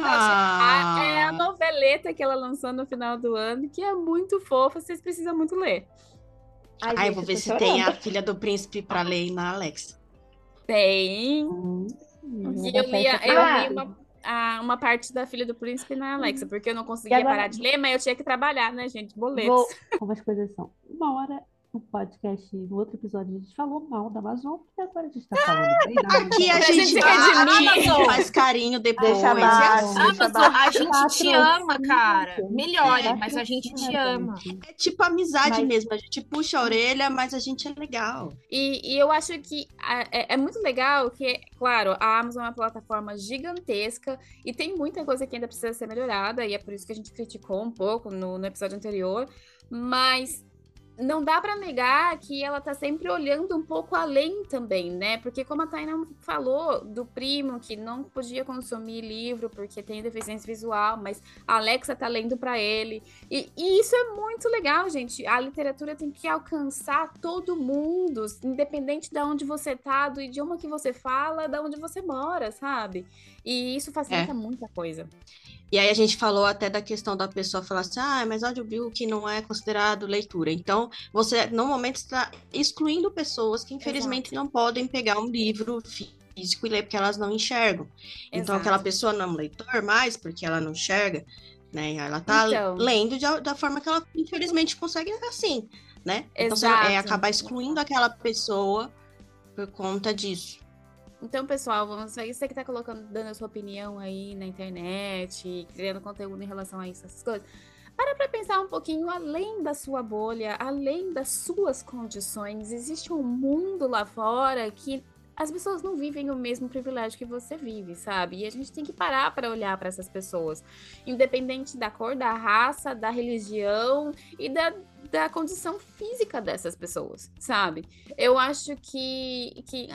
Ah. é a noveleta que ela lançou no final do ano, que é muito fofa, vocês precisam muito ler. Ai, Ai, gente, vou ver se tem a filha do príncipe pra ler na Alexa. Tem. hum, E eu li, eu li uma, a- uma parte da filha do príncipe na Alexa, porque eu não conseguia agora- parar de ler, mas eu tinha que trabalhar, né, gente? Boletos. Vou- como as coisas são. Uma hora, no podcast, no outro episódio, a gente falou mal da Amazon, e agora a gente tá falando bem da Aqui a Amazon. gente, dá- redimir. a gente faz carinho depois. Deixa é assim. Deixa Amazon, a gente te ama, cara. Melhore, mas a gente te ama. É tipo amizade Mas- mesmo. A gente puxa a orelha, mas a gente é legal. E, e eu acho que é, é muito legal que, claro, a Amazon é uma plataforma gigantesca e tem muita coisa que ainda precisa ser melhorada, e é por isso que a gente criticou um pouco no, no episódio anterior, mas não dá para negar que ela tá sempre olhando um pouco além também, né? Porque como a Taina falou do primo que não podia consumir livro porque tem deficiência visual, mas a Alexa tá lendo para ele. E, e, isso é muito legal, gente. A literatura tem que alcançar todo mundo, independente de onde você tá, do idioma que você fala, de onde você mora, sabe? E isso facilita é. muita coisa. E aí a gente falou até da questão da pessoa falar assim, ah, mas audiobook não é considerado leitura. Então, você, no momento, está excluindo pessoas que, infelizmente, Exato. não podem pegar um livro físico e ler porque elas não enxergam. Exato. Então, aquela pessoa não é um leitor mais, porque ela não enxerga, né? Ela tá então... lendo de, da forma que ela, infelizmente, consegue assim, né? Exato. Então, você é acabar excluindo aquela pessoa por conta disso. Então, pessoal, você que tá colocando, dando a sua opinião aí na internet, criando conteúdo em relação a essas coisas, para pra pensar um pouquinho além da sua bolha, além das suas condições. Existe um mundo lá fora que as pessoas não vivem o mesmo privilégio que você vive, sabe? E a gente tem que parar para olhar para essas pessoas, independente da cor, da raça, da religião e da, da condição física dessas pessoas, sabe? Eu acho que, que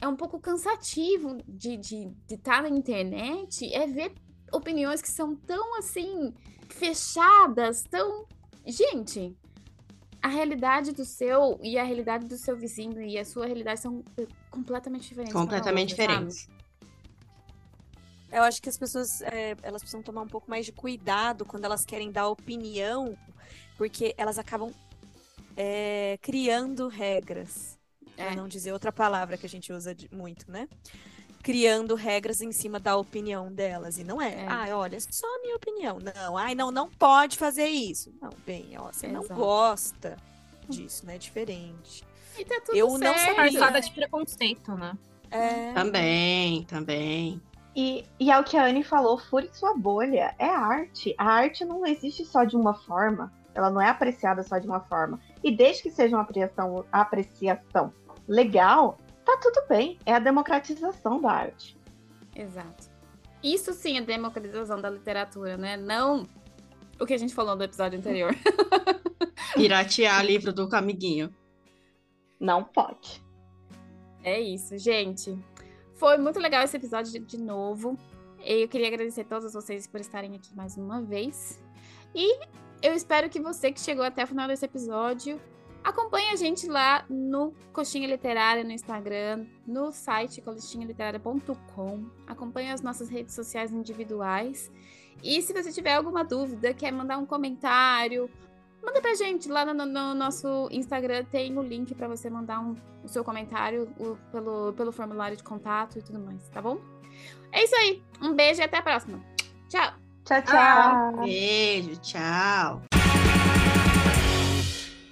é um pouco cansativo de estar de, de tá na internet é ver opiniões que são tão assim fechadas, tão. Gente, a realidade do seu e a realidade do seu vizinho e a sua realidade são completamente diferentes. Completamente outra, diferentes. Sabe? Eu acho que as pessoas é, elas precisam tomar um pouco mais de cuidado quando elas querem dar opinião, porque elas acabam é, criando regras. É. Pra não dizer outra palavra que a gente usa de, muito, né? Criando regras em cima da opinião delas. E não é, é. ah, olha, só a minha opinião. Não, ai, não, não pode fazer isso. Não, bem, ó, você Exato. não gosta disso, né? É diferente. E tá tudo Eu certo. não sou parçada de preconceito, né? É. Também, também. E, e é o que a Anne falou, fure sua bolha. É arte. A arte não existe só de uma forma. Ela não é apreciada só de uma forma. E desde que seja uma apreciação, apreciação legal, tá tudo bem. É a democratização da arte. Exato. Isso sim é democratização da literatura, né? Não o que a gente falou no episódio anterior. Piratear livro do Camiguinho. Não pode. É isso, gente. Foi muito legal esse episódio de novo. Eu queria agradecer a todos vocês por estarem aqui mais uma vez. E eu espero que você que chegou até o final desse episódio Acompanhe a gente lá no Coxinha Literária no Instagram, no site coxinhaliterária.com. Acompanhe as nossas redes sociais individuais. E se você tiver alguma dúvida, quer mandar um comentário, manda pra gente lá no, no nosso Instagram. Tem o link para você mandar um, o seu comentário o, pelo, pelo formulário de contato e tudo mais, tá bom? É isso aí. Um beijo e até a próxima. Tchau. Tchau, tchau. Beijo, tchau.